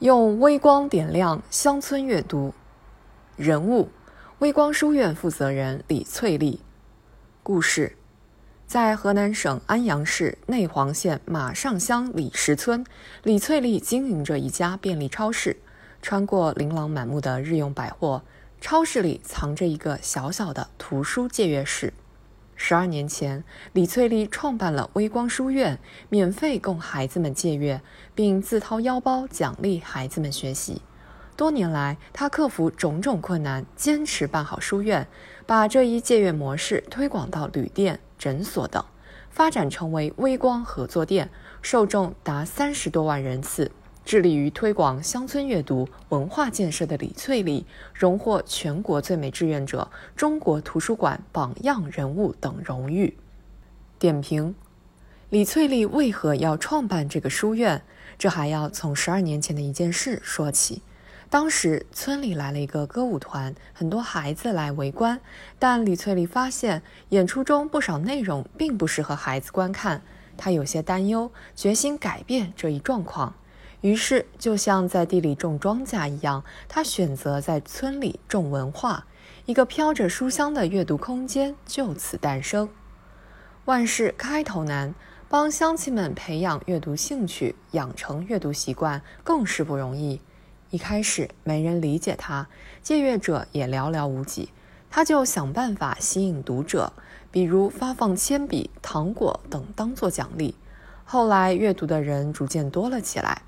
用微光点亮乡村阅读。人物：微光书院负责人李翠丽。故事：在河南省安阳市内黄县马上乡李石村，李翠丽经营着一家便利超市。穿过琳琅满目的日用百货，超市里藏着一个小小的图书借阅室。十二年前，李翠丽创办了微光书院，免费供孩子们借阅，并自掏腰包奖励孩子们学习。多年来，她克服种种困难，坚持办好书院，把这一借阅模式推广到旅店、诊所等，发展成为微光合作店，受众达三十多万人次。致力于推广乡村阅读文化建设的李翠丽，荣获全国最美志愿者、中国图书馆榜样人物等荣誉。点评：李翠丽为何要创办这个书院？这还要从十二年前的一件事说起。当时村里来了一个歌舞团，很多孩子来围观，但李翠丽发现演出中不少内容并不适合孩子观看，她有些担忧，决心改变这一状况。于是，就像在地里种庄稼一样，他选择在村里种文化，一个飘着书香的阅读空间就此诞生。万事开头难，帮乡亲们培养阅读兴趣、养成阅读习惯更是不容易。一开始没人理解他，借阅者也寥寥无几，他就想办法吸引读者，比如发放铅笔、糖果等当做奖励。后来，阅读的人逐渐多了起来。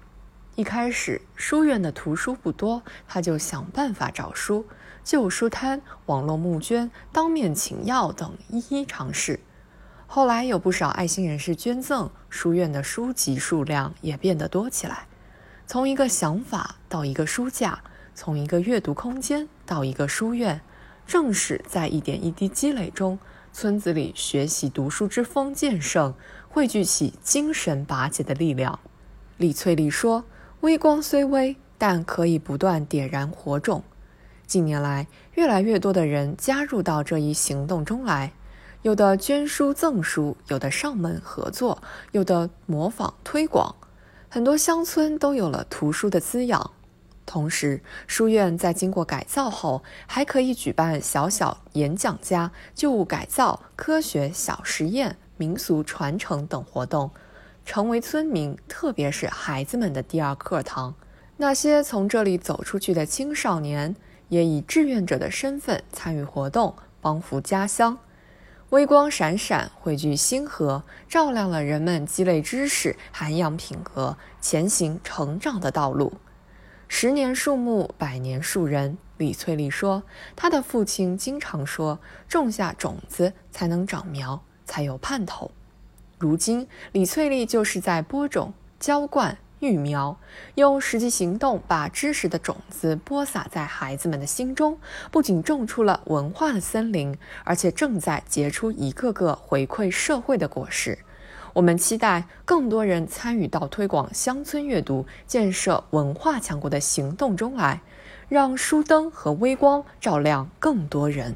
一开始，书院的图书不多，他就想办法找书，旧书摊、网络募捐、当面请药等一一尝试。后来有不少爱心人士捐赠，书院的书籍数量也变得多起来。从一个想法到一个书架，从一个阅读空间到一个书院，正是在一点一滴积累中，村子里学习读书之风渐盛，汇聚起精神拔节的力量。李翠丽说。微光虽微，但可以不断点燃火种。近年来，越来越多的人加入到这一行动中来，有的捐书赠书，有的上门合作，有的模仿推广。很多乡村都有了图书的滋养。同时，书院在经过改造后，还可以举办小小演讲家、旧物改造、科学小实验、民俗传承等活动。成为村民，特别是孩子们的第二课堂。那些从这里走出去的青少年，也以志愿者的身份参与活动，帮扶家乡。微光闪闪，汇聚星河，照亮了人们积累知识、涵养品格、前行成长的道路。十年树木，百年树人。李翠丽说：“她的父亲经常说，种下种子才能长苗，才有盼头。”如今，李翠丽就是在播种、浇灌、育苗，用实际行动把知识的种子播撒在孩子们的心中。不仅种出了文化的森林，而且正在结出一个个回馈社会的果实。我们期待更多人参与到推广乡村阅读、建设文化强国的行动中来，让书灯和微光照亮更多人。